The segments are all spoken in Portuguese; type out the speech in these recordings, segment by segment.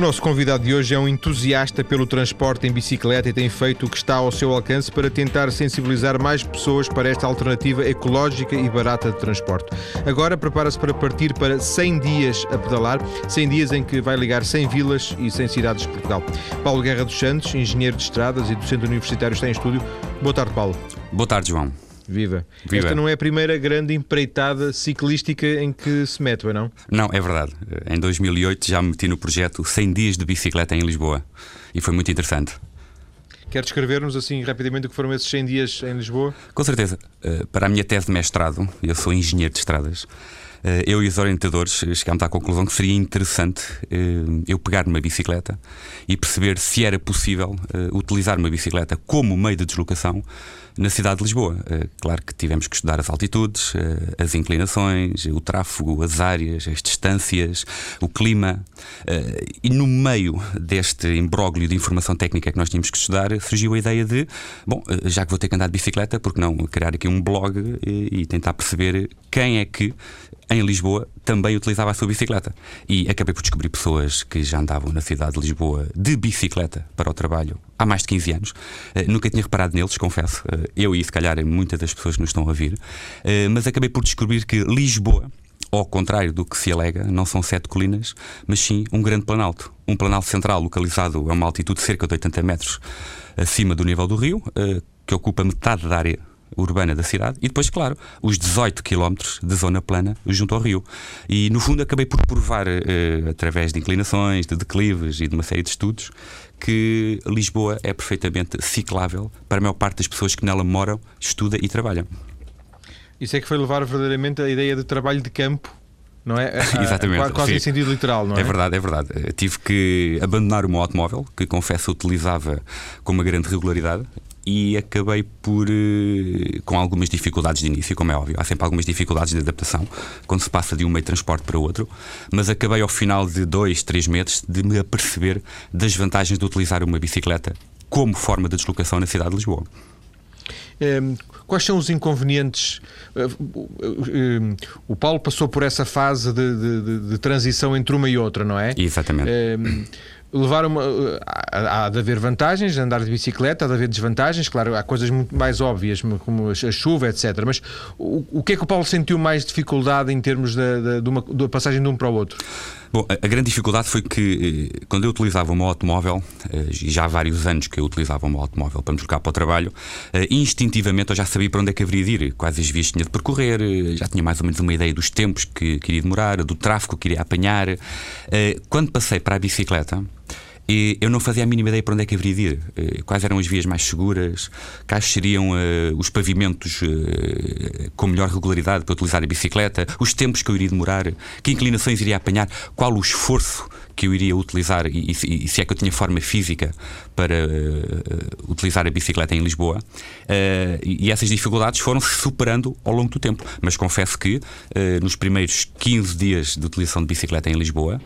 O nosso convidado de hoje é um entusiasta pelo transporte em bicicleta e tem feito o que está ao seu alcance para tentar sensibilizar mais pessoas para esta alternativa ecológica e barata de transporte. Agora prepara-se para partir para 100 dias a pedalar, 100 dias em que vai ligar 100 vilas e 100 cidades de Portugal. Paulo Guerra dos Santos, engenheiro de estradas e docente universitário, está em estúdio. Boa tarde, Paulo. Boa tarde, João. Viva. Viva. Esta não é a primeira grande empreitada ciclística em que se mete, ou não? Não, é verdade. Em 2008 já me meti no projeto 100 dias de bicicleta em Lisboa e foi muito interessante. Quer descrever-nos assim rapidamente o que foram esses 100 dias em Lisboa? Com certeza. Eh, Para a minha tese de mestrado, eu sou engenheiro de estradas, eh, eu e os orientadores chegámos à conclusão que seria interessante eh, eu pegar numa bicicleta e perceber se era possível utilizar uma bicicleta como meio de deslocação na cidade de Lisboa. Eh, Claro que tivemos que estudar as altitudes, eh, as inclinações, o tráfego, as áreas, as distâncias, o clima. eh, E no meio deste imbróglio de informação técnica que nós tínhamos que estudar, surgiu a ideia de, bom, já que vou ter que andar de bicicleta, porque não criar aqui um blog e tentar perceber quem é que em Lisboa também utilizava a sua bicicleta. E acabei por descobrir pessoas que já andavam na cidade de Lisboa de bicicleta para o trabalho há mais de 15 anos. Eh, nunca tinha reparado neles, confesso. Eh, eu e se calhar muitas das pessoas que nos estão a ouvir. Eh, mas acabei por descobrir que Lisboa. Ao contrário do que se alega, não são sete colinas, mas sim um grande planalto. Um planalto central localizado a uma altitude de cerca de 80 metros acima do nível do rio, que ocupa metade da área urbana da cidade e depois, claro, os 18 quilómetros de zona plana junto ao rio. E no fundo acabei por provar, eh, através de inclinações, de declives e de uma série de estudos, que Lisboa é perfeitamente ciclável para a maior parte das pessoas que nela moram, estudam e trabalham. Isso é que foi levar verdadeiramente a ideia de trabalho de campo, não é? A- Exatamente, qua- Quase sim. em sentido literal, não é? É verdade, é verdade. Eh, Tive que abandonar o meu automóvel, que confesso utilizava com uma grande regularidade. E acabei por, eh, com algumas dificuldades de início, como é óbvio, há sempre algumas dificuldades de adaptação quando se passa de um meio de transporte para outro, mas acabei ao final de dois, três meses de me aperceber das vantagens de utilizar uma bicicleta como forma de deslocação na cidade de Lisboa. Ehm, Quais são os inconvenientes? Eh, o- Paulo passou por essa fase de, de- de- de transição entre uma e outra, não é? Exatamente. Ehm, levar uma. Há, há de haver vantagens, andar de bicicleta, há de haver desvantagens, claro, há coisas muito mais óbvias, como a chuva, etc. Mas o, o que é que o Paulo sentiu mais dificuldade em termos da, da, de uma, da passagem de um para o outro? Bom, a, grande dificuldade foi que eh, quando eu utilizava o meu automóvel, eh, e já há vários anos que eu utilizava o meu automóvel para me deslocar para o trabalho, eh, instintivamente eu já sabia para onde é que haveria de ir, quais as vias tinha de percorrer, já tinha mais ou menos uma ideia dos tempos que, que iria demorar, do tráfego que iria apanhar. Quando passei para a bicicleta, e eu não fazia a mínima ideia para onde é que haveria de ir. Eh, Quais eram as vias mais seguras, quais seriam eh, os pavimentos eh, com melhor regularidade para utilizar a bicicleta, os tempos que eu iria demorar, que inclinações iria apanhar, qual o esforço que eu iria utilizar e, e se- e se é que eu tinha forma física para eh, utilizar a bicicleta em Lisboa. Eh, e essas dificuldades foram-se superando ao longo do tempo. Mas confesso que eh, nos primeiros 15 dias de utilização de bicicleta em Lisboa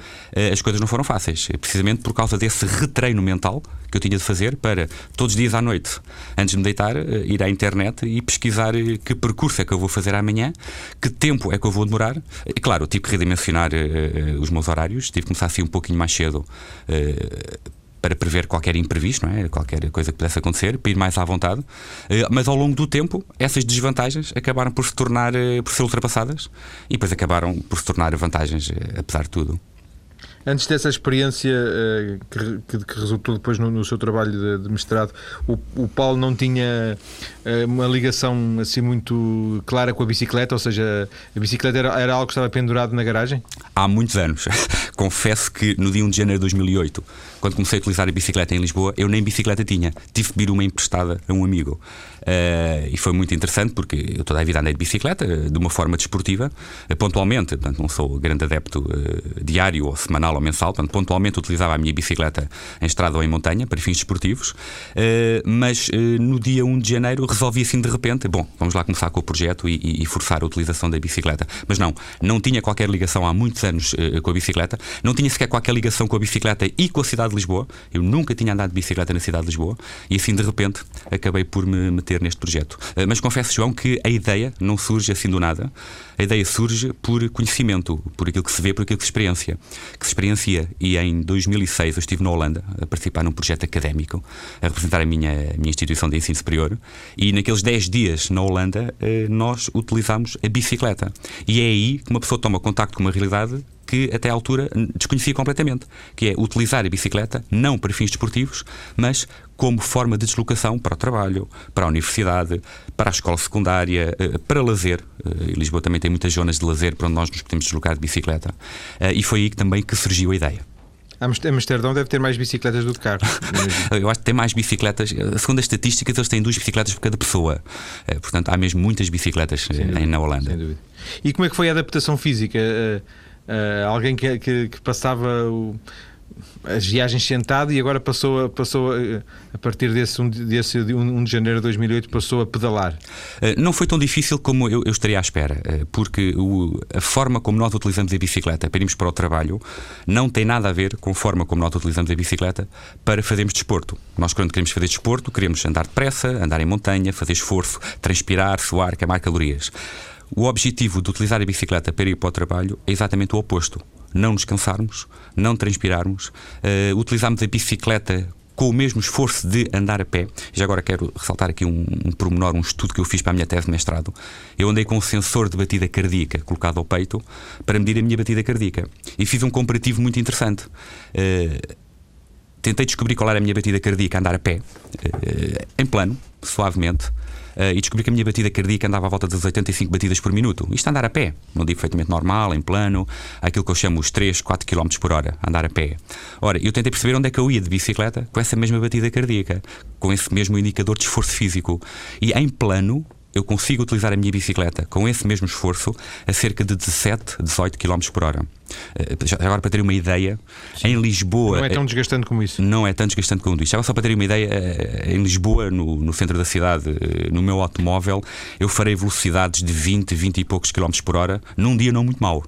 as coisas não foram fáceis, eh, precisamente por causa desse retreino mental que eu tinha de fazer para todos os dias à noite, antes de me deitar, ir à internet e pesquisar que percurso é que eu vou fazer amanhã, que tempo é que eu vou demorar. E claro, eu tive que redimensionar os meus horários, tive que começar assim um pouquinho mais cedo. eh, para prever qualquer imprevisto, não é? qualquer coisa que pudesse acontecer, para ir mais à vontade. Eh, Mas ao longo do tempo, essas desvantagens acabaram por se tornar, eh, por ser ultrapassadas e depois acabaram por se tornar vantagens, apesar de tudo. Antes dessa experiência eh, que, que- resultou depois no, no seu trabalho de, de mestrado, o, o Paulo não tinha eh, uma ligação assim muito clara com a bicicleta, ou seja, a bicicleta era, era algo que estava pendurado na garagem? Há muitos anos. Confesso que no dia 1 de janeiro de 2008, quando comecei a utilizar a bicicleta em Lisboa, eu nem bicicleta tinha. Tive que pedir uma emprestada a um amigo. Eh, e foi muito interessante porque eu toda a vida andei de bicicleta, de uma forma desportiva, pontualmente. Portanto, não sou grande adepto diário ou semanal ou mensal. Portanto, pontualmente utilizava a minha bicicleta em estrada ou em montanha para fins desportivos. Eh, mas eh, no dia 1 de janeiro resolvi assim de repente: bom, vamos lá começar com o projeto e, e- forçar a utilização da bicicleta. Mas não, não tinha qualquer ligação há muitos anos eh, com a bicicleta, não tinha sequer qualquer ligação com a bicicleta e com a cidade de Lisboa. Eu nunca tinha andado de bicicleta na cidade de Lisboa e assim de repente acabei por me meter neste projeto. Mas confesso, João, que a ideia não surge assim do nada. A ideia surge por conhecimento, por aquilo que se vê, por aquilo que se experiencia. Que se experiencia e em 2006 eu estive na Holanda a participar num projeto académico, a representar a minha, a minha instituição de ensino superior e naqueles 10 dias na Holanda eh, nós utilizámos a bicicleta. E é aí que uma pessoa toma contacto com uma realidade que até à altura desconhecia completamente, que é utilizar a bicicleta não para fins desportivos, mas como forma de deslocação para o trabalho, para a universidade, para a escola secundária, eh, para lazer. Eh, Lisboa também tem muitas zonas de lazer para onde nós nos podemos deslocar de bicicleta. Eh, e foi aí também que surgiu a ideia. Amsterdão deve ter mais bicicletas do que carros. Eu acho que tem mais bicicletas. Segundo as estatísticas, eles têm duas bicicletas por cada pessoa. Portanto, há mesmo muitas bicicletas dúvida, na Holanda. E como é que foi a adaptação física? Uh, alguém que, que, que passava o, as viagens sentado e agora passou a, passou a, a partir desse 1 desse, um, de janeiro de 2008 passou a pedalar. Uh, não foi tão difícil como eu, eu estaria à espera, uh, porque o, a forma como nós utilizamos a bicicleta para irmos para o trabalho não tem nada a ver com a forma como nós utilizamos a bicicleta para fazermos desporto. Nós, quando queremos fazer desporto, queremos andar depressa, andar em montanha, fazer esforço, transpirar, suar, queimar calorias. O objetivo de utilizar a bicicleta para ir para o trabalho é exatamente o oposto. Não nos cansarmos, não transpirarmos, uh, utilizarmos a bicicleta com o mesmo esforço de andar a pé. Já agora quero ressaltar aqui um, um pormenor, um estudo que eu fiz para a minha tese de mestrado. Eu andei com um sensor de batida cardíaca colocado ao peito para medir a minha batida cardíaca. E fiz um comparativo muito interessante. Uh, tentei descobrir qual era a minha batida cardíaca a andar a pé, uh, em plano, suavemente e descobri que a minha batida cardíaca andava à volta das 85 batidas por minuto. Isto andar a pé, não digo perfeitamente normal, em plano, aquilo que eu chamo os 3, 4 km por hora, andar a pé. Ora, eu tentei perceber onde é que eu ia de bicicleta com essa mesma batida cardíaca, com esse mesmo indicador de esforço físico. E em plano, eu consigo utilizar a minha bicicleta com esse mesmo esforço a cerca de 17, 18 km por hora. Eh, agora, para ter uma ideia, Sim. em Lisboa. Não é tão desgastante como isso. Não é tão desgastante como isso. Agora, só para ter uma ideia, eh, em Lisboa, no, no centro da cidade, eh, no meu automóvel, eu farei velocidades de 20, 20 e poucos km por hora num dia não muito mau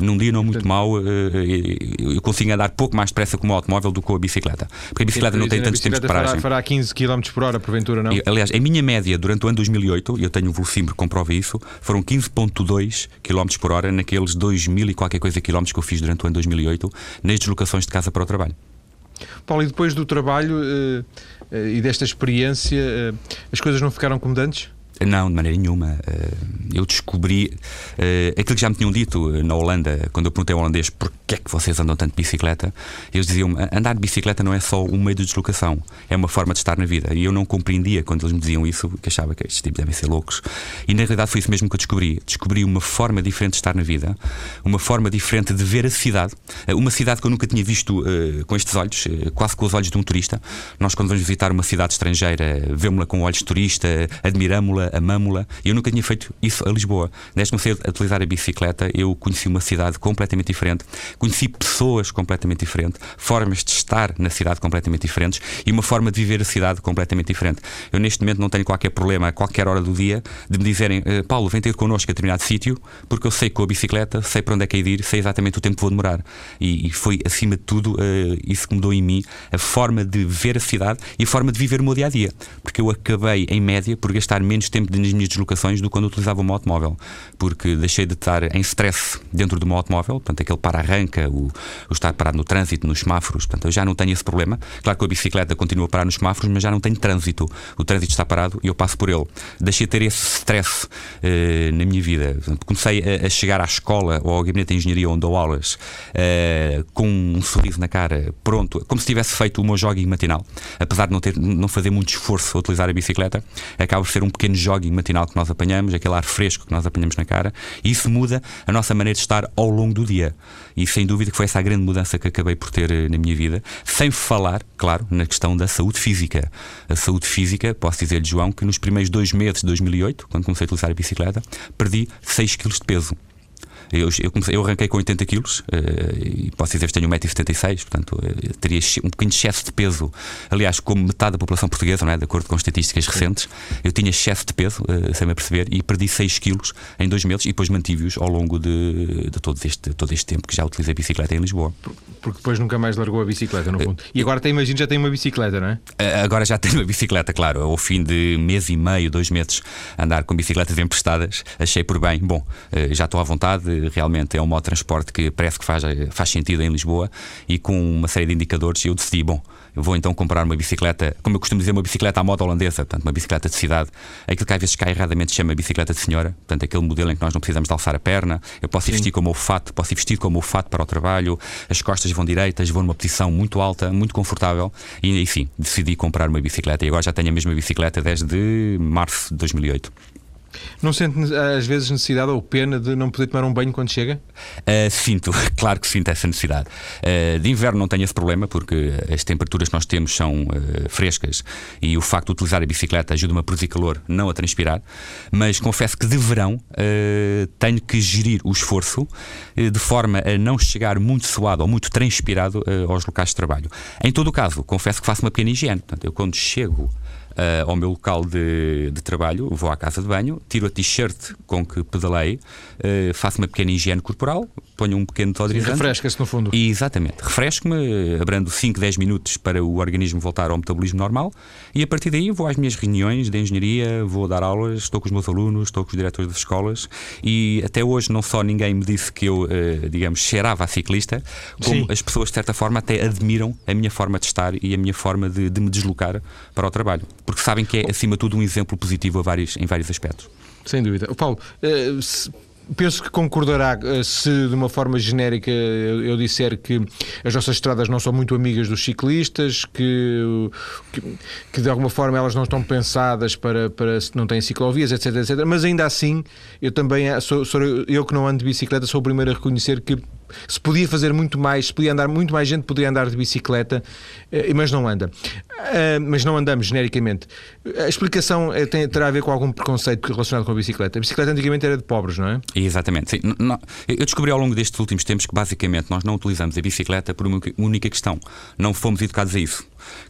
num dia não muito mau, eh, eh, eu consigo andar pouco mais depressa com o automóvel do que com a bicicleta. Porque a bicicleta não tem tantos tempos de paragem. Fará, fará 15 km por hora, porventura, não? E, aliás, a minha média durante o ano 2008, eu tenho um velocímetro que comprova isso, foram 15,2 km por hora naqueles 2 mil e qualquer coisa quilómetros que eu fiz durante o ano 2008 nas deslocações de casa para o trabalho. Paulo, e depois do trabalho uh, e desta experiência, as coisas não ficaram como antes? Não, de maneira nenhuma. Eh, eu descobri eh, aquilo que já me tinham dito na Holanda, quando eu perguntei ao holandês porquê é que vocês andam tanto de bicicleta, eles diziam andar de bicicleta não é só um meio de deslocação, é uma forma de estar na vida. E eu não compreendia quando eles me diziam isso, que achava que estes tipos devem ser loucos. E na realidade foi isso mesmo que eu descobri. Descobri uma forma diferente de estar na vida, uma forma diferente de ver a cidade, eh, uma cidade que eu nunca tinha visto com estes olhos, quase com os olhos de um turista. Nós, quando vamos visitar uma cidade estrangeira, vemos-la com olhos de turista, admiramos-la, amámo-la. Eu nunca tinha feito isso a Lisboa. Desde que comecei a utilizar a bicicleta, eu conheci uma cidade completamente diferente, conheci pessoas completamente diferentes, formas de estar na cidade completamente diferentes e uma forma de viver a cidade completamente diferente. Eu, neste momento, não tenho qualquer problema a qualquer hora do dia de me dizerem eh, Paulo, vem ter connosco a determinado sítio, porque eu sei com a bicicleta, sei para onde é que é ir, sei exatamente o tempo que vou demorar. E, e foi, acima de tudo, uh, isso que mudou em mim a forma de ver a cidade e a forma de viver o meu dia a dia. Porque eu acabei, em média, por gastar menos tempo tempo minhas deslocações do que quando utilizava o meu automóvel, porque deixei de estar em stress dentro do meu automóvel, portanto, aquele para-arranca, o, o, estar parado no trânsito, nos semáforos, portanto, eu já não tenho esse problema. Claro que a bicicleta continua a parar nos semáforos, mas já não tenho trânsito. O trânsito está parado e eu passo por ele. Deixei de ter esse stress uh, na minha vida. Portanto, comecei a, a, chegar à escola ou ao gabinete de engenharia onde dou aulas uh, com um sorriso na cara, pronto, como se tivesse feito o meu jogging matinal. Apesar de não, ter, não fazer muito esforço a utilizar a bicicleta, acaba por ser um pequeno jogging jogging matinal que nós apanhamos, aquele ar fresco que nós apanhamos na cara, e isso muda a nossa maneira de estar ao longo do dia. E sem dúvida que foi essa a grande mudança que acabei por ter eh, na minha vida, sem falar, claro, na questão da saúde física. A saúde física, posso dizer-lhe, João, que nos primeiros dois meses de 2008, quando comecei a utilizar a bicicleta, perdi 6 kg de peso. Eu, eu, comecei, eu arranquei com 80 quilos uh, e posso dizer que tenho 1,76m, portanto uh, teria um de excesso de peso. Aliás, como metade da população portuguesa, não é? de acordo com estatísticas recentes, eu tinha excesso de peso, uh, sem me perceber, e perdi 6 quilos em dois meses e depois mantive-os ao longo de, de todo, este, todo este tempo que já utilizei bicicleta em Lisboa. Porque depois nunca mais largou a bicicleta, no fundo. E agora tem, imagino, já tem uma bicicleta, não é? Agora já tenho uma bicicleta, claro. Ao fim de mês e meio, dois meses, andar com bicicletas emprestadas, achei por bem, bom, já estou à vontade realmente é um modo de transporte que parece que faz, faz sentido em Lisboa e com uma série de indicadores eu decidi, bom, eu vou então comprar uma bicicleta, como eu costumo dizer, uma bicicleta à moda holandesa, portanto, uma bicicleta de cidade, aquilo que às vezes cá erradamente se chama bicicleta de senhora, portanto, aquele modelo em que nós não precisamos de alçar a perna, eu posso ir vestir como o fato, posso ir vestido como o fato para o trabalho, as costas vão direitas, vou numa posição muito alta, muito confortável e, enfim, decidi comprar uma bicicleta e agora já tenho a mesma bicicleta desde março de 2008. Não sente às vezes necessidade ou pena de não poder tomar um banho quando chega? Uh, sinto, claro que sinto essa necessidade. Uh, de inverno não tenho esse problema porque as temperaturas que nós temos são uh, frescas e o facto de utilizar a bicicleta ajuda-me a produzir calor, não a transpirar. Mas confesso que de verão tenho que gerir o esforço de forma a não chegar muito suado ou muito transpirado aos locais de trabalho. Em todo o caso, confesso que faço uma pequena higiene. Portanto, eu quando chego ao meu local de, de, trabalho, vou à casa de banho, tiro a t-shirt com que pedalei, uh, faço uma pequena higiene corporal, ponho um pequeno desodorizante. Refresca-se no fundo. E, exatamente. Refresco-me, abrando 5, 10 minutos para o organismo voltar ao metabolismo normal e a partir daí vou às minhas reuniões de engenharia, vou dar aulas, estou com os meus alunos, estou com os diretores das escolas e até hoje não só ninguém me disse que eu, uh, digamos, cheirava a ciclista, como Sim. as pessoas de certa forma até admiram a minha forma de estar e a minha forma de, de me deslocar para o trabalho porque sabem que é, acima de tudo, um exemplo positivo vários, em vários aspectos. Sem dúvida. O Paulo, se penso que concordará eh, se de uma forma genérica eu disser que as nossas estradas não são muito amigas dos ciclistas, que, que, que de alguma forma elas não estão pensadas para, para não têm ciclovias, etc, etc. Mas ainda assim, eu também sou, sou eu que não ando de bicicleta, sou o primeiro a reconhecer que se podia fazer muito mais, se podia andar muito mais gente, poderia andar de bicicleta, eh, mas não anda. Ah, mas não andamos genericamente. A explicação é, tem, terá a ver com algum preconceito relacionado com a bicicleta. A bicicleta antigamente era de pobres, não é? Exatamente. Sim. Eu descobri ao longo destes últimos tempos que basicamente nós não utilizamos a bicicleta por uma única questão. Não fomos educados a isso.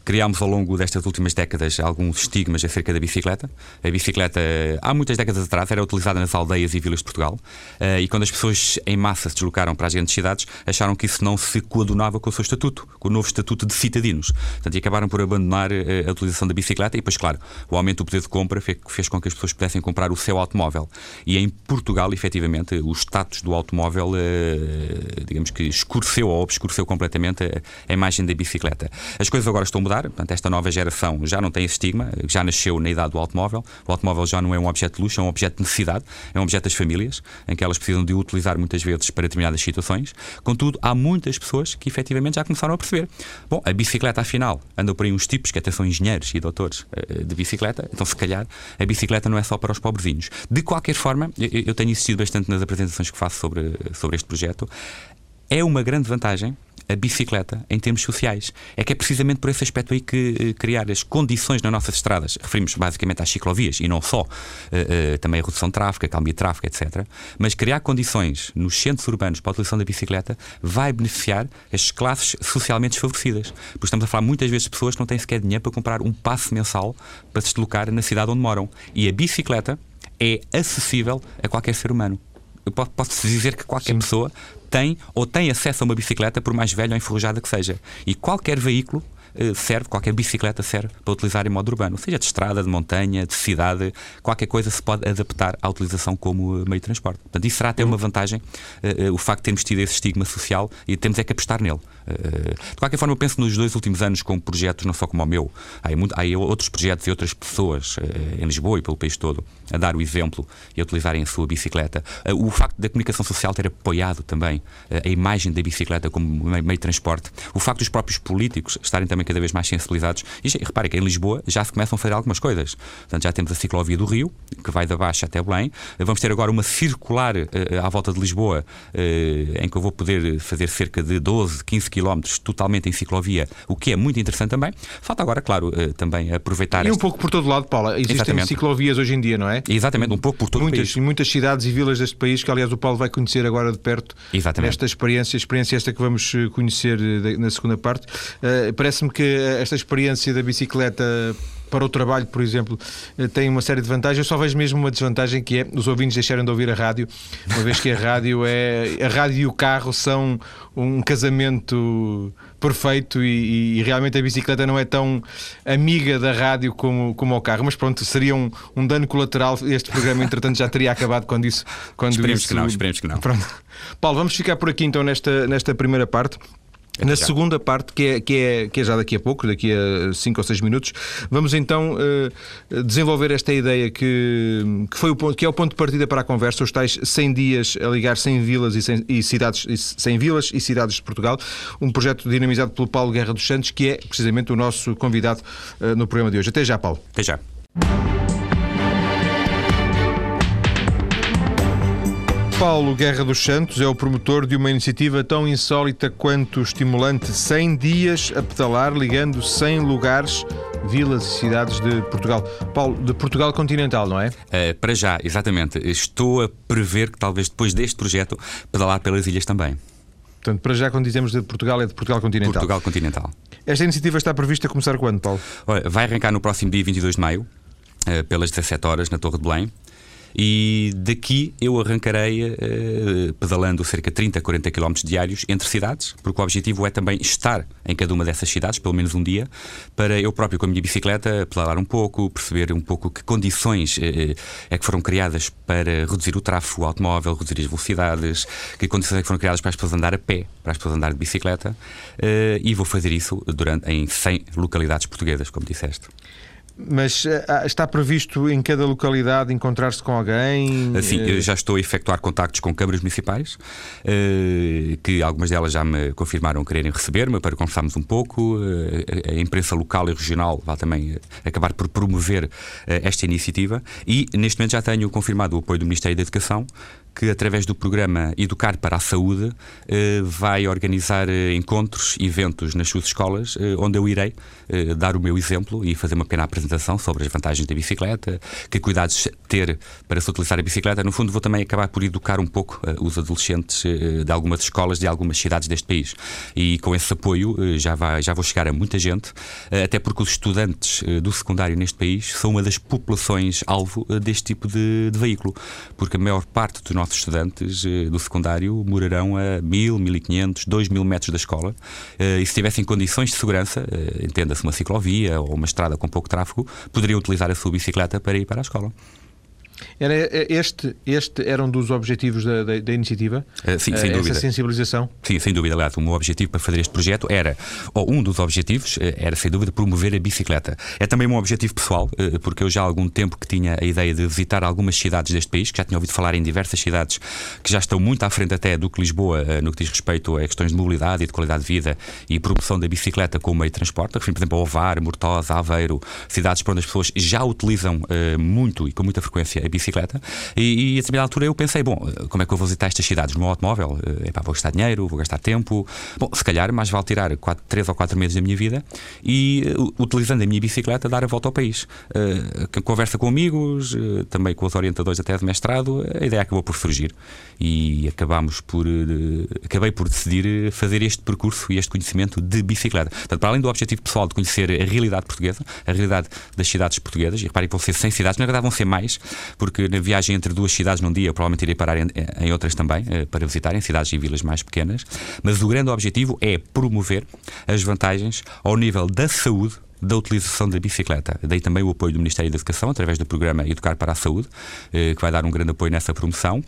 Criámos ao longo destas últimas décadas alguns estigmas acerca da bicicleta. A bicicleta, há muitas décadas atrás, era utilizada nas aldeias e vilas de Portugal. Eh, e quando as pessoas em massa se deslocaram para as grandes cidades, acharam que isso não se coadunava com o seu estatuto, com o novo estatuto de citadinos. Portanto, e acabaram por abandonar eh, a utilização da bicicleta. E depois, claro, o aumento do poder de compra fez com que as pessoas pudessem comprar o seu automóvel. E em Portugal, efetivamente, o status do automóvel, eh, digamos que escureceu ou obscureceu completamente a imagem da bicicleta. As coisas agora estão a mudar, portanto, esta nova geração já não tem esse estigma, já nasceu na idade do automóvel. O automóvel já não é um objeto de luxo, é um objeto de necessidade, é um objeto das famílias, em que elas precisam de utilizar muitas vezes para determinadas situações. Contudo, há muitas pessoas que efetivamente já começaram a perceber. Bom, a bicicleta, afinal, andam por aí uns tipos que até são engenheiros e doutores eh, de bicicleta, então se calhar a bicicleta não é só para os pobrezinhos. De qualquer forma, eu tenho insistido bastante nas apresentações que faço sobre, sobre este projeto, é uma grande vantagem a bicicleta em termos sociais. É que é precisamente por esse aspecto aí que uh, criar as condições nas nossas estradas, referimos basicamente às ciclovias e não só, uh, uh, também a redução de tráfego, a calmia de tráfego, etc. Mas criar condições nos centros urbanos para a utilização da bicicleta vai beneficiar as classes socialmente desfavorecidas. Porque estamos a falar muitas vezes de pessoas que não têm sequer dinheiro para comprar um passe mensal para se deslocar na cidade onde moram. E a bicicleta é acessível a qualquer ser humano. Eu posso dizer que qualquer Sim. pessoa tem ou tem acesso a uma bicicleta, por mais velha ou enferrujada que seja. E qualquer veículo serve, qualquer bicicleta serve para utilizar em modo urbano, seja de estrada, de montanha, de cidade, qualquer coisa se pode adaptar à utilização como eh, meio de transporte. Portanto, isso será até uma vantagem, uh, o facto de termos tido esse estigma social e temos é que apostar nele. De qualquer forma, eu penso nos dois últimos anos com projetos, não só como o meu, há, muito, há outros projetos e outras pessoas em Lisboa e pelo país todo a dar o exemplo e a utilizarem a sua bicicleta. o facto da comunicação social ter apoiado também a imagem da bicicleta como meio de transporte, o facto dos próprios políticos estarem também também cada vez mais sensibilizados. E repare que em Lisboa já se começam a fazer algumas coisas. Portanto, já temos a ciclovia do Rio, que vai da Baixa até Belém. Vamos ter agora uma circular uh, à volta de Lisboa, uh, em que eu vou poder fazer cerca de 12, 15 quilómetros totalmente em ciclovia, o que é muito interessante também. Falta agora, claro, uh, também aproveitar. E um pouco por todo lado, Paula. Existem Exatamente. ciclovias hoje em dia, não é? Exatamente, um pouco por todo muitas, o país. Muitas cidades e vilas deste país, que aliás o Paulo vai conhecer agora de perto. Exatamente. Esta experiência, experiência esta que vamos conhecer na segunda parte. Parece-me que esta experiência da bicicleta para o trabalho, por exemplo, eh, tem uma série de vantagens. Eu só vejo mesmo uma desvantagem que é os ouvintes deixarem de ouvir a rádio, uma vez que a rádio é. A rádio e o carro são um casamento perfeito e, e, realmente a bicicleta não é tão amiga da rádio como, como o carro. Mas pronto, seria um, um dano colateral. Este programa, entretanto, já teria acabado quando isso. Quando esperemos isso... que não, esperemos que não. Pronto. Paulo, vamos ficar por aqui então nesta, nesta primeira parte. Na segunda parte, que é, que, é, que é já daqui a pouco, daqui a 5 ou 6 minutos, vamos então uh, desenvolver esta ideia que, que, foi o ponto, que é o ponto de partida para a conversa, os tais 100 dias a ligar 100 vilas e, 100, e cidades, 100 vilas e cidades de Portugal, um projeto dinamizado pelo Paulo Guerra dos Santos, que é precisamente o nosso convidado uh, no programa de hoje. Até já, Paulo. Até já. Paulo Guerra dos Santos é o promotor de uma iniciativa tão insólita quanto estimulante 100 dias a pedalar, ligando 100 lugares, vilas e cidades de Portugal. Paulo, de Portugal continental, não é? Uh, para já, exatamente. Estou a prever que talvez depois deste projeto pedalar pelas ilhas também. Portanto, para já, quando dizemos de Portugal, é de Portugal continental. Portugal continental. Esta iniciativa está prevista a começar quando, Paulo? Olha, vai arrancar no próximo dia 22 de maio, uh, pelas 17 horas, na Torre de Belém. E daqui eu arrancarei uh, pedalando cerca de 30, 40 km diários entre cidades, porque o objetivo é também estar em cada uma dessas cidades, pelo menos um dia, para eu próprio com a minha bicicleta pedalar um pouco, perceber um pouco que condições uh, é que foram criadas para reduzir o tráfego automóvel, reduzir as velocidades, que condições é que foram criadas para as pessoas andar a pé, para as pessoas andar de bicicleta, uh, e vou fazer isso durante, em 100 localidades portuguesas, como disseste. Mas uh, está previsto em cada localidade encontrar-se com alguém? Sim, eu já estou a efetuar contactos com câmaras municipais, uh, que algumas delas já me confirmaram quererem receber-me para conversarmos um pouco. A imprensa local e regional vai também acabar por promover esta iniciativa. E neste momento já tenho confirmado o apoio do Ministério da Educação, que, através do programa Educar para a Saúde, eh, vai organizar eh, encontros, eventos nas suas escolas, eh, onde eu irei dar o meu exemplo e fazer uma pequena apresentação sobre as vantagens da bicicleta, que cuidados ter para se utilizar a bicicleta. No fundo, vou também acabar por educar um pouco os adolescentes de algumas escolas de algumas cidades deste país. E com esse apoio já, vai, já vou chegar a muita gente, até porque os estudantes do secundário neste país são uma das populações alvo deste tipo de, de veículo, porque a maior parte dos nossos estudantes eh, do secundário morarão a 1000, 1500, 2000 metros da escola eh, e se tivessem condições de segurança, eh, entenda-se uma ciclovia ou uma estrada com pouco tráfego, poderiam utilizar a sua bicicleta para ir para a escola. Era eh, este, este era um dos objetivos da, da, da iniciativa? Uh, sim, sem uh, dúvida. Essa sensibilização? Sim, sem dúvida. Aliás, o meu objetivo para fazer este projeto era, ou um dos objetivos, era sem dúvida promover a bicicleta. É também um objetivo pessoal, porque eu já há algum tempo que tinha a ideia de visitar algumas cidades deste país, que já tinha ouvido falar em diversas cidades que já estão muito à frente até do que Lisboa no que diz respeito a questões de mobilidade e de qualidade de vida e promoção da bicicleta como meio de transporte. Refiro, por exemplo, a Ovar, Mortosa, Aveiro, cidades por onde as pessoas já utilizam muito e com muita frequência a bicicleta. E, e a determinada altura eu pensei, bom, como é que eu vou visitar estas cidades no automóvel? Eh, epá, vou gastar dinheiro, vou gastar tempo. Bom, se calhar mais vale tirar 4, 3 ou 4 meses da minha vida e, uh, utilizando a minha bicicleta, dar a volta ao país. Uh, conversa com amigos, uh, também com os orientadores até de mestrado, a ideia acabou por surgir e acabamos por, acabei por decidir fazer este percurso e este conhecimento de bicicleta. Portanto, para além do objetivo pessoal de conhecer a realidade portuguesa, a realidade das cidades portuguesas, e reparem que vão ser 100 cidades, na verdade vão ser mais, porque na viagem entre duas cidades num dia, provavelmente irei parar em, em outras também, eh, para visitar, em cidades e vilas mais pequenas. Mas o grande objetivo é promover as vantagens ao nível da saúde da utilização da bicicleta. Daí também o apoio do Ministério da Educação, através do programa Educar para a Saúde, eh, que vai dar um grande apoio nessa promoção.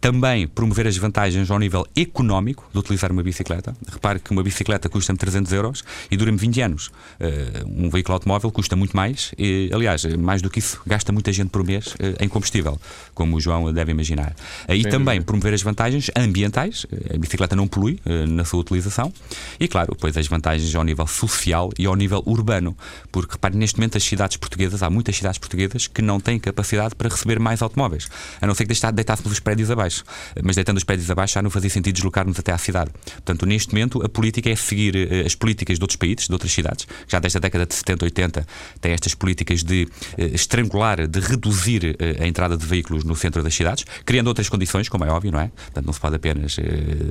Também promover as vantagens ao nível económico de utilizar uma bicicleta. Repare que uma bicicleta custa-me 300 euros e dura-me 20 anos. Eh, um veículo automóvel custa muito mais. E, aliás, mais do que isso, gasta muita gente por mês eh, em combustível, como o João deve imaginar. E também promover as vantagens ambientais. A bicicleta não polui na sua utilização. E, claro, depois as vantagens ao nível social e ao nível urbano porque, repare, neste momento as cidades portuguesas, há muitas cidades portuguesas que não têm capacidade para receber mais automóveis, a não ser que deitassem os prédios abaixo. Mas deitando os pés abaixo já não fazia sentido deslocar-nos até à cidade. Portanto, neste momento, a política é seguir as políticas de outros países, de outras cidades, já desde a década de 70, 80, tem estas políticas de estrangular, de reduzir a entrada de veículos no centro das cidades, criando outras condições, como é óbvio, não é? Portanto, não se pode apenas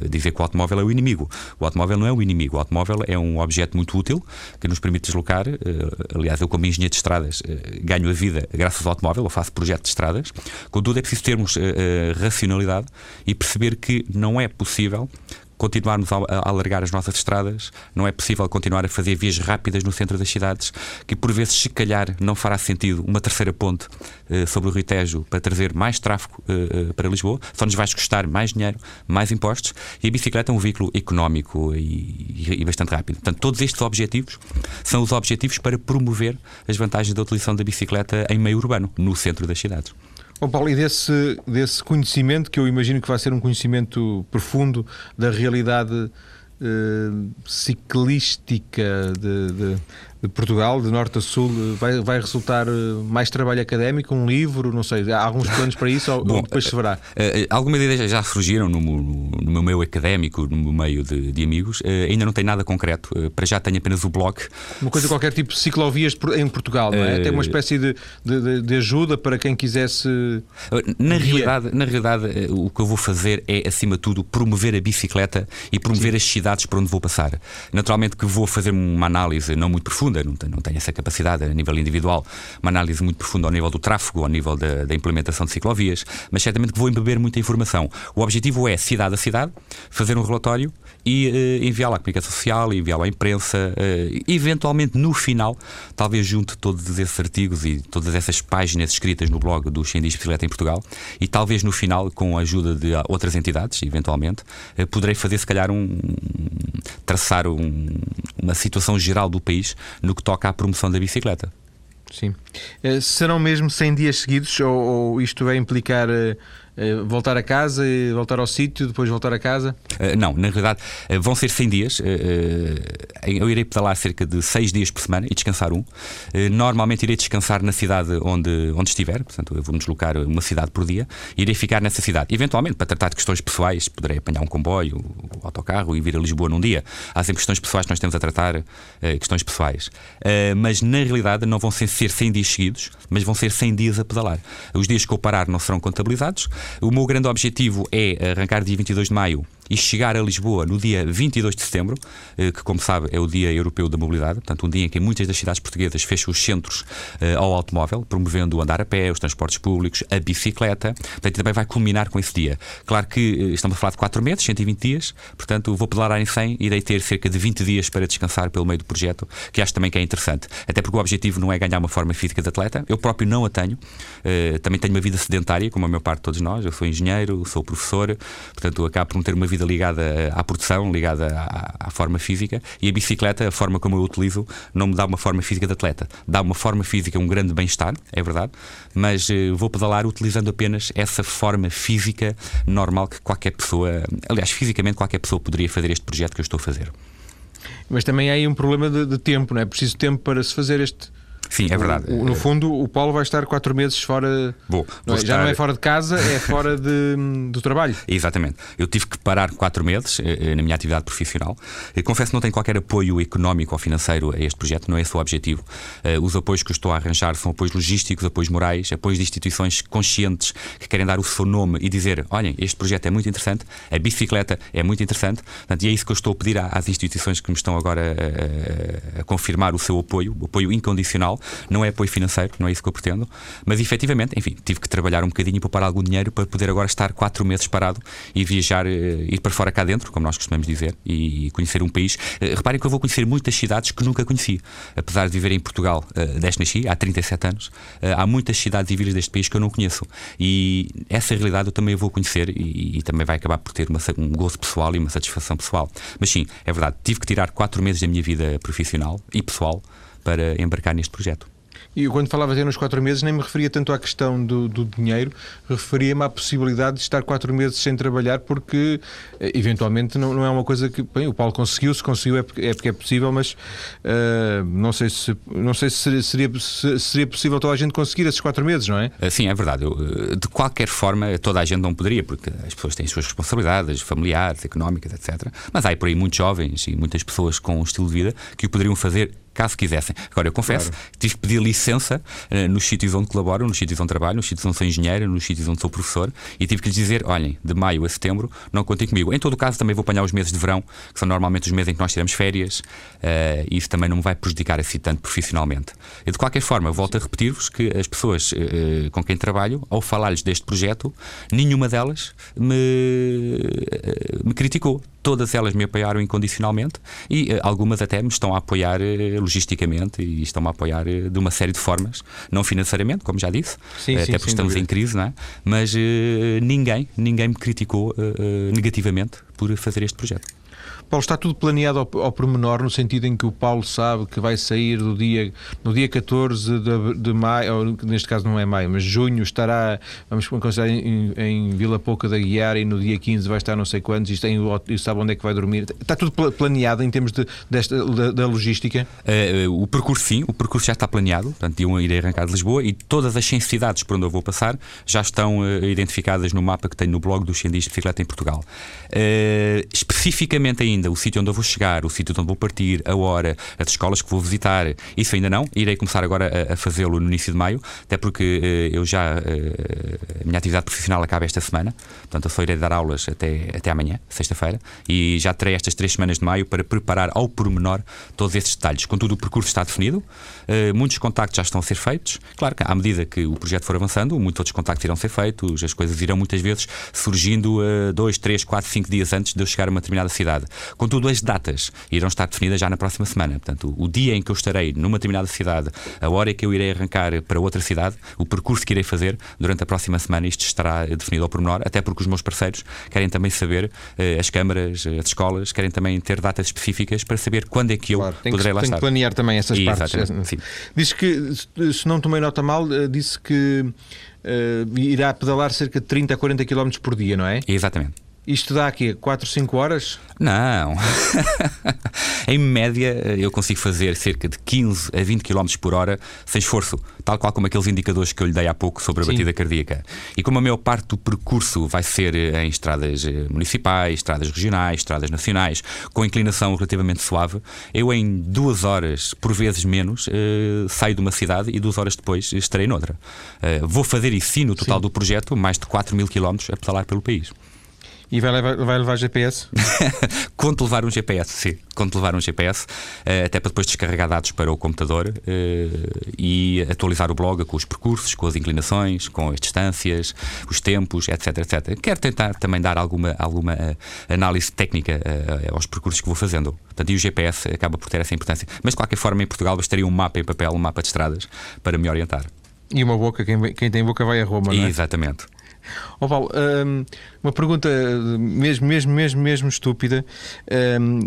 dizer que o automóvel é o inimigo. O automóvel não é o inimigo. O automóvel é um objeto muito útil que nos permite deslocar. Aliás, eu, como engenheiro de estradas, ganho a vida graças ao automóvel, eu faço projeto de estradas. Contudo, é preciso termos racionalidade e perceber que não é possível continuarmos a, alargar as nossas estradas, não é possível continuar a fazer vias rápidas no centro das cidades, que por vezes, se calhar, não fará sentido uma terceira ponte uh, sobre o Rio Tejo para trazer mais tráfego uh, uh, para Lisboa, só nos vai custar mais dinheiro, mais impostos, e a bicicleta é um veículo económico e, e, e bastante rápido. Portanto, todos estes objetivos são os objetivos para promover as vantagens da utilização da bicicleta em meio urbano, no centro das cidades. Bom, Paulo, e desse, desse conhecimento, que eu imagino que vai ser um conhecimento profundo da realidade eh, ciclística de, de, de Portugal, de norte a sul, vai, vai resultar eh, mais trabalho académico, um livro, não sei, há alguns planos para isso ou, Bom, depois se verá? Uh, algumas ideias já surgiram no, no, no, meu meio académico, no meu meio de, de amigos, ainda não tem nada concreto, para já tenho apenas o blog. Uma coisa qualquer tipo de ciclovias em Portugal, não é? Tem uma espécie de, de, de, ajuda para quem quisesse. Na realidade, na realidade, o que eu vou fazer é, acima de tudo, promover a bicicleta e promover Sim. as cidades por onde vou passar. Naturalmente que vou fazer uma análise não muito profunda profunda, não tenho, não tenho essa capacidade a nível individual, uma análise muito profunda ao nível do tráfego, ao nível da, da implementação de ciclovias, mas certamente que vou embeber muita informação. O objetivo é, cidade a cidade, fazer um relatório e uh, enviá-lo à comunicação social, enviá-lo à imprensa, uh, eventualmente no final, talvez junto todos esses artigos e todas essas páginas escritas no blog do Xendi Bicicleta em Portugal, e talvez no final, com a ajuda de outras entidades, eventualmente, uh, poderei fazer se calhar um. traçar um, uma situação geral do país no que toca à promoção da bicicleta. Sim. serão mesmo 100 dias seguidos ou, ou isto vai implicar eh, voltar a casa voltar ao sítio, depois voltar a casa? Uh, não, na realidade uh, vão ser 100 dias. eu irei pedalar cerca de 6 dias por semana e descansar um. normalmente irei descansar na cidade onde, onde estiver, portanto, eu vou-me deslocar uma cidade por dia. Irei ficar nessa cidade. Eventualmente, para tratar de questões pessoais, poderei apanhar um comboio, um autocarro e vir a Lisboa num dia. Há sempre questões pessoais que nós temos a tratar, questões pessoais. mas na realidade não vão ser 100 dias seguidos, mas vão ser 100 dias a pedalar. Os dias que eu parar não serão contabilizados. O meu grande objetivo é arrancar dia 22 de maio e chegar a Lisboa no dia 22 de setembro, eh, que, como sabe, é o Dia Europeu da Mobilidade, portanto, um dia em que muitas das cidades portuguesas fecham os centros uh, ao automóvel, promovendo o andar a pé, os transportes públicos, a bicicleta. Portanto, também vai culminar com esse dia. Claro que uh, estamos a falar de 4 meses, 120 dias, portanto, vou pedalar em 100 e irei ter cerca de 20 dias para descansar pelo meio do projeto, que acho também que é interessante. Até porque o objetivo não é ganhar uma forma física de atleta, eu próprio não a tenho, também tenho uma vida sedentária, como a maior parte de todos nós, eu sou engenheiro, sou professor, portanto, acabo por não ter uma vida ligada à produção, ligada à, à, forma física, e a bicicleta, a forma como eu utilizo, não me dá uma forma física de atleta. Dá uma forma física, um grande bem-estar, é verdade, mas uh, vou pedalar utilizando apenas essa forma física normal que qualquer pessoa, aliás, fisicamente qualquer pessoa poderia fazer este projeto que eu estou a fazer. Mas também há aí um problema de, de tempo, não é? Preciso tempo para se fazer este, Sim, é verdade. O, no fundo, o Paulo vai estar quatro meses fora. Vou, é? estar... Já não é fora de casa, é fora de, do trabalho. Exatamente. Eu tive que parar quatro meses eh, eh, na minha atividade profissional. Eu confesso que não tenho qualquer apoio económico ou financeiro a este projeto, não é esse o objetivo. Eh, os apoios que eu estou a arranjar são apoios logísticos, apoios morais, apoios de instituições conscientes que querem dar o seu nome e dizer: olhem, este projeto é muito interessante, a bicicleta é muito interessante. Portanto, e é isso que eu estou a pedir às instituições que me estão agora a, a, a confirmar o seu apoio, o apoio incondicional não é apoio financeiro, não é isso que eu pretendo, mas efetivamente, enfim, tive que trabalhar um bocadinho e poupar algum dinheiro para poder agora estar quatro meses parado e viajar, eh, ir para fora cá dentro, como nós costumamos dizer, e conhecer um país. Eh, reparem que eu vou conhecer muitas cidades que nunca conheci. Apesar de viver em Portugal uh, desde nasci, há 37 anos, há muitas cidades e vilas deste país que eu não conheço. E essa realidade eu também vou conhecer e, e também vai acabar por ter uma, um gozo pessoal e uma satisfação pessoal. Mas sim, é verdade, tive que tirar quatro meses da minha vida profissional e pessoal para embarcar neste projeto. E quando falava até nos quatro meses, nem me referia tanto à questão do, do dinheiro, referia-me à possibilidade de estar quatro meses sem trabalhar, porque eh, eventualmente não, não é uma coisa que. Bem, o Paulo conseguiu, se conseguiu é porque é, porque é possível, mas uh, não sei, se, não sei se seria, se seria possível toda a gente conseguir esses quatro meses, não é? Sim, é verdade. Eu, de qualquer forma, toda a gente não poderia, porque as pessoas têm as suas responsabilidades familiares, económicas, etc. Mas há por aí muitos jovens e muitas pessoas com um estilo de vida que o poderiam fazer caso quisessem. Agora, eu confesso, claro. tive que pedir licença uh, nos sítios onde colaboro, nos sítios onde trabalho, nos sítios onde sou engenheiro, nos sítios onde sou professor, e tive que lhes dizer: olhem, de maio a setembro não contem comigo. Em todo o caso, também vou apanhar os meses de verão, que são normalmente os meses em que nós tiramos férias, uh, e isso também não me vai prejudicar assim tanto profissionalmente. E de qualquer forma, volto a repetir-vos que as pessoas uh, com quem trabalho, ao falar-lhes deste projeto, nenhuma delas me, me criticou todas elas me apoiaram incondicionalmente e uh, algumas até me estão a apoiar uh, logisticamente e estão a apoiar uh, de uma série de formas, não financeiramente, como já disse, sim, até sim, porque estamos dúvida. em crise, não é? mas ninguém, ninguém me criticou negativamente por fazer este projeto. Paulo, está tudo planeado ao, ao pormenor, no sentido em que o Paulo sabe que vai sair do dia, no dia 14 de, de maio, ou neste caso não é maio, mas junho, estará, vamos considerar, em, em Vila Pouca da Guiar e no dia 15 vai estar não sei quantos e, tem, e sabe onde é que vai dormir. Está tudo planeado em termos de, desta, da, da logística? Uh, o percurso, sim, o percurso já está planeado, portanto, eu irei arrancar de Lisboa e todas as 100 cidades por onde eu vou passar já estão uh, identificadas no mapa que tenho no blog dos Cientistas de Bicicleta em Portugal. Uh, especificamente ainda ainda o sítio onde eu vou chegar, o sítio onde vou partir, a hora, as escolas que vou visitar, isso ainda não. Irei começar agora a, a fazê-lo no início de maio, até porque uh, eu já. Uh, a minha atividade profissional acaba esta semana, portanto eu só irei dar aulas até, até amanhã, sexta-feira, e já terei estas três semanas de maio para preparar ao pormenor todos esses detalhes. Contudo, o percurso está definido, uh, muitos contactos já estão a ser feitos. Claro que à medida que o projeto for avançando, muitos outros contactos irão ser feitos, as coisas irão muitas vezes surgindo dois, três, quatro, cinco dias antes de eu chegar a uma determinada cidade. Contudo, as datas irão estar definidas já na próxima semana. Portanto, o dia em que eu estarei numa determinada cidade, a hora em que eu irei arrancar para outra cidade, o percurso que irei fazer durante a próxima semana, isto estará definido ao pormenor, até porque os meus parceiros querem também saber, eh, as câmaras, as escolas, querem também ter datas específicas para saber quando é que eu claro, poderei que, lá tem estar. que planear também essas e, partes. Sim. Diz que, se não tomei nota mal, eh, disse que uh, irá pedalar cerca de 30 a 40 km por dia, não é? Exatamente. Isto dá aqui 4, 5 horas? Não. em média, eu consigo fazer cerca de 15 a 20 km por hora sem esforço, tal qual como aqueles indicadores que eu lhe dei há pouco sobre a Sim. batida cardíaca. E como a maior parte do percurso vai ser em estradas eh, municipais, estradas regionais, estradas nacionais, com inclinação relativamente suave, eu em duas horas, por vezes menos, eh, saio de uma cidade e duas horas depois estarei noutra. Eh, vou fazer isso no total Sim. do projeto, mais de 4 mil km a pedalar pelo país. E vai levar, vai levar GPS? Conto levar um GPS, sim. Conto levar um GPS, eh, até para depois descarregar dados para o computador eh, e atualizar o blog com os percursos, com as inclinações, com as distâncias, os tempos, etc, etc. Quero tentar também dar alguma, alguma eh, análise técnica aos percursos que vou fazendo. Portanto, e o GPS acaba por ter essa importância. Mas, de qualquer forma, em Portugal bastaria um mapa em papel, um mapa de estradas, para me orientar. E uma boca, quem, quem tem boca vai a Roma, não é? Exatamente. Oh, Paulo, um, uma pergunta mesmo, mesmo, mesmo, mesmo estúpida.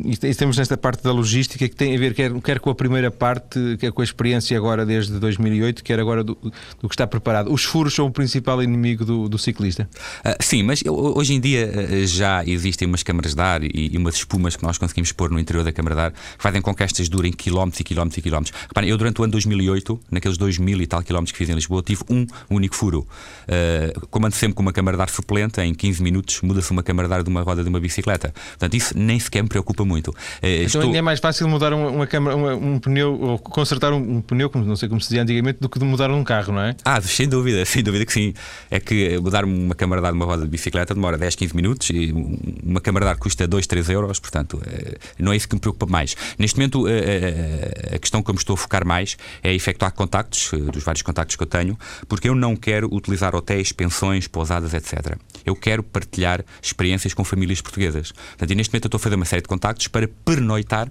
E estamos nesta parte da logística que tem a ver quer, quer com a primeira parte, quer com a experiência agora desde 2008, quer agora do, do que está preparado. Os furos são o principal inimigo do, do ciclista? Uh, sim, mas hoje em dia ah, já existem umas câmaras de ar e, e, umas espumas que nós conseguimos pôr no interior da câmara de ar que fazem com que estas durem quilómetros e quilómetros e quilómetros. Reparem, eu durante o ano 2008, naqueles 2 mil e tal quilómetros que fiz em Lisboa, tive um único furo. Uh, como com uma câmara de ar suplente, em 15 minutos muda-se uma câmara de ar de uma roda de uma bicicleta. Portanto, isso nem sequer me preocupa muito. Uh, então estou... é mais fácil mudar uma, uma câmara, uma, um pneu, ou consertar um, um, pneu, como não sei como se dizia antigamente, do que de mudar um carro, não é? Ah, sem dúvida, sem dúvida que sim. É que mudar uma câmara de ar de uma roda de bicicleta demora 10, 15 minutos e uma câmara de ar custa 2, 3 euros, portanto, uh, não é isso que me preocupa mais. Neste momento, a questão que eu me estou a focar mais é efetuar contactos, dos vários contactos que eu tenho, porque eu não quero utilizar hotéis, pensões, pousadas, etc. Eu quero partilhar experiências com famílias portuguesas. Portanto, neste momento eu estou a fazer uma série de contactos para pernoitar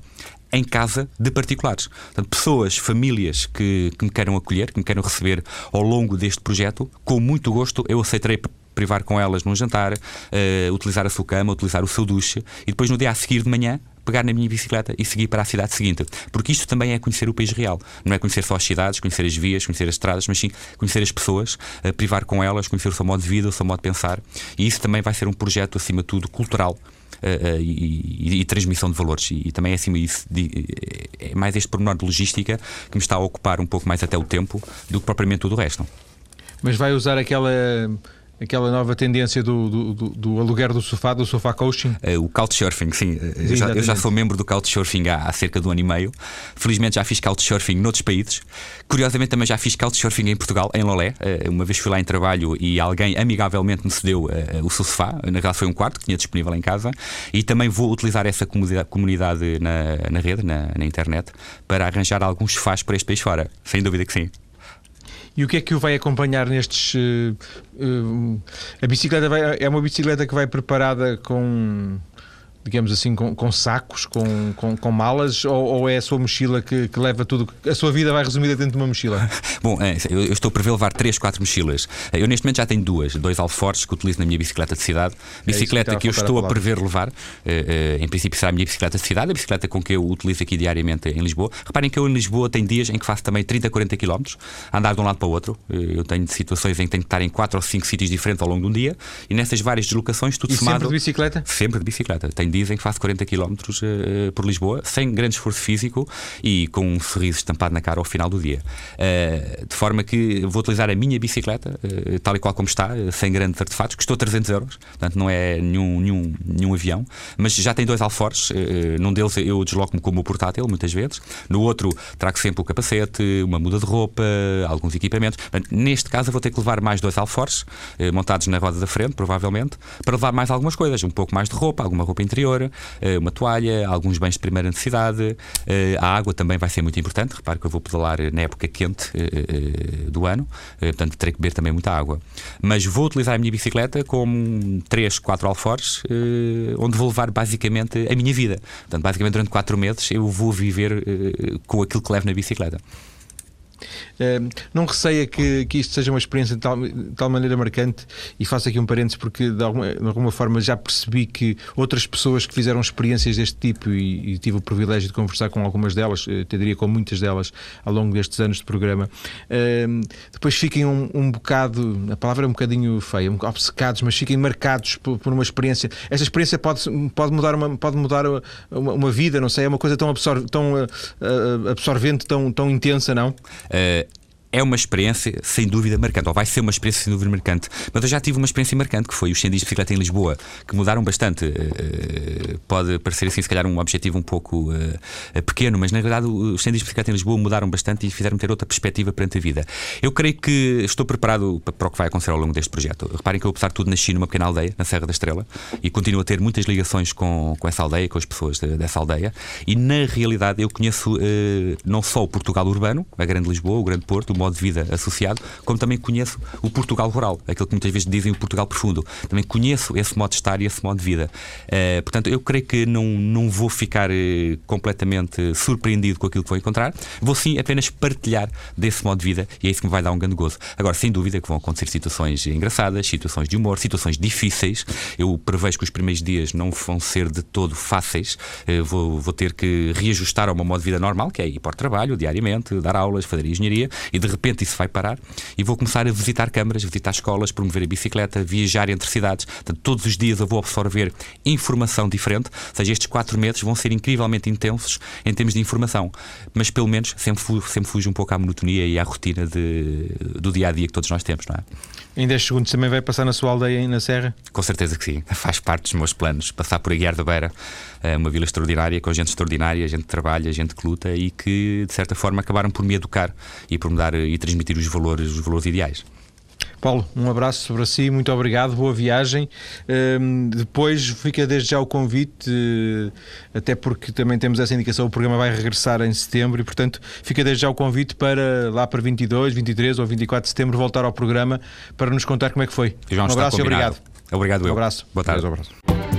em casa de particulares. Portanto, pessoas, famílias que, que me queiram acolher, que me queiram receber ao longo deste projeto, com muito gosto eu aceitarei privar com elas num jantar, uh, utilizar a sua cama, utilizar o seu duche e depois no dia a seguir de manhã pegar na minha bicicleta e seguir para a cidade seguinte. Porque isto também é conhecer o país real. Não é conhecer só as cidades, conhecer as vias, conhecer as estradas, mas sim conhecer as pessoas, privar com elas, conhecer o seu modo de vida, o seu modo de pensar. E isso também vai ser um projeto, acima de tudo, cultural. Uh, uh, e, e, e, transmissão de valores. E, e também é acima disso, de, é mais este pormenor de logística que me está a ocupar um pouco mais até o tempo do que propriamente tudo o resto. Mas vai usar aquela aquela nova tendência do, do, do, do, aluguer do sofá, do sofá coaching? Uh, o couchsurfing, sim. Eu já, eu já, sou membro do couchsurfing há, há cerca de um ano e meio. Felizmente já fiz couchsurfing noutros países. Curiosamente também já fiz couchsurfing em Portugal, em Lolé. Uh, uma vez fui lá em trabalho e alguém amigavelmente me cedeu uh, o seu sofá. Na verdade foi um quarto que tinha disponível em casa. E também vou utilizar essa comunidade, comunidade na, na rede, na, na internet, para arranjar alguns sofás para este país fora. Sem dúvida que sim. E o que é que o vai acompanhar nestes. Uh, uh, a bicicleta vai, é uma bicicleta que vai preparada com digamos assim, com, com sacos, com, com, com, malas, ou, ou, é a sua mochila que, que, leva tudo? A sua vida vai resumida dentro de uma mochila? Bom, é, eu, eu, estou a prever levar 3, 4 mochilas. Eu neste momento já tenho duas, dois alforjes que utilizo na minha bicicleta de cidade. É bicicleta é que, que eu estou a, a prever levar, eh, eh, em princípio será a minha bicicleta de cidade, a bicicleta com que eu utilizo aqui diariamente em Lisboa. Reparem que eu em Lisboa tenho dias em que faço também 30, 40 km, andar de um lado para o outro. Eh, eu tenho situações em que tenho que estar em 4 ou 5 sítios diferentes ao longo de um dia e nessas várias deslocações tudo e somado. Sempre de bicicleta? Sempre de bicicleta. Tenho dias em que faço 40 km uh, por Lisboa, sem grande esforço físico e com um sorriso estampado na cara ao final do dia. Uh, de forma que vou utilizar a minha bicicleta, uh, tal e qual como está, sem grandes artefatos, custou 300 euros, portanto não é nenhum, nenhum, nenhum avião, mas já tem dois alforjes, num deles eu desloco-me como portátil, muitas vezes, no outro trago sempre o capacete, uma muda de roupa, alguns equipamentos. Portanto, neste caso eu vou ter que levar mais dois alforjes, montados na roda da frente, provavelmente, para levar mais algumas coisas, um pouco mais de roupa, alguma roupa interior, uma toalha, alguns bens de primeira necessidade. Eh, a água também vai ser muito importante. Repare que eu vou pedalar na época quente eh, eh, do ano, portanto terei que beber também muita água. Mas vou utilizar a minha bicicleta com 3, 4 alforjes, onde vou levar basicamente a minha vida. Portanto, basicamente durante 4 meses eu vou viver com aquilo que levo na bicicleta. Uh, não receia que, que isto seja uma experiência de tal, de tal maneira marcante e faço aqui um parênteses porque de alguma, de alguma, forma já percebi que outras pessoas que fizeram experiências deste tipo e, e tive o privilégio de conversar com algumas delas, eh, te diria com muitas delas ao longo destes anos de programa, uh, depois fiquem um, um, bocado, a palavra é um bocadinho feia, obcecados, mas fiquem marcados por, por, uma experiência. Esta experiência pode, pode mudar, uma, pode mudar uma, uma vida, não sei, é uma coisa tão, absor, tão uh, absorvente, tão, tão intensa, não? É uma experiência sem dúvida marcante, ou vai ser uma experiência sem dúvida marcante. Mas eu já tive uma experiência marcante, que foi os 100 dias de bicicleta em Lisboa, que mudaram bastante. Uh, pode parecer assim, se calhar, um objetivo um pouco uh, pequeno, mas na verdade os 100 dias de bicicleta em Lisboa mudaram bastante e fizeram ter outra perspectiva perante a vida. Eu creio que estou preparado para o que vai acontecer ao longo deste projeto. Reparem que eu, apesar de tudo, nasci numa pequena aldeia, na Serra da Estrela, e continuo a ter muitas ligações com, com essa aldeia, com as pessoas de, dessa aldeia, e na realidade eu conheço uh, não só o Portugal urbano, a Grande Lisboa, o Grande Porto, modo de vida associado como também conheço o Portugal rural, aquilo que muitas vezes dizem o Portugal profundo. Também conheço esse modo de estar e esse modo de vida. Uh, portanto, eu creio que não, não vou ficar uh, completamente surpreendido com aquilo que vou encontrar, vou sim apenas partilhar desse modo de vida e é isso que me vai dar um grande gozo. Agora, sem dúvida que vão acontecer situações engraçadas, situações de humor, situações difíceis. Eu prevejo que os primeiros dias não vão ser de todo fáceis. Uh, vou, vou ter que reajustar ao meu modo de vida normal, que é ir para o trabalho diariamente, dar aulas, fazer engenharia e de repente isso vai parar e vou começar a visitar câmaras, visitar escolas, promover a bicicleta, viajar entre cidades. Portanto, todos os dias eu vou absorver informação diferente. Ou seja, estes quatro meses vão ser incrivelmente intensos em termos de informação. Mas pelo menos sempre, sempre fujo um pouco à monotonia e à rotina de, do dia a dia que todos nós temos, não é? Em 10 segundos também vai passar na sua aldeia na Serra? Com certeza que sim. Faz parte dos meus planos. Passar por Aguiar da Beira, eh, uma vila extraordinária, com gente extraordinária, gente que trabalha, gente que luta e que, de certa forma, acabaram por me educar e por me dar e transmitir os valores, os valores ideais. Paulo, um abraço para si, muito obrigado, boa viagem. Um, depois fica desde já o convite, uh, até porque também temos essa indicação, o programa vai regressar em setembro e, portanto, fica desde já o convite para lá para 22, 23 ou 24 de setembro voltar ao programa para nos contar como é que foi. um abraço e obrigado. Obrigado, Um abraço. Boa tarde. Um abraço.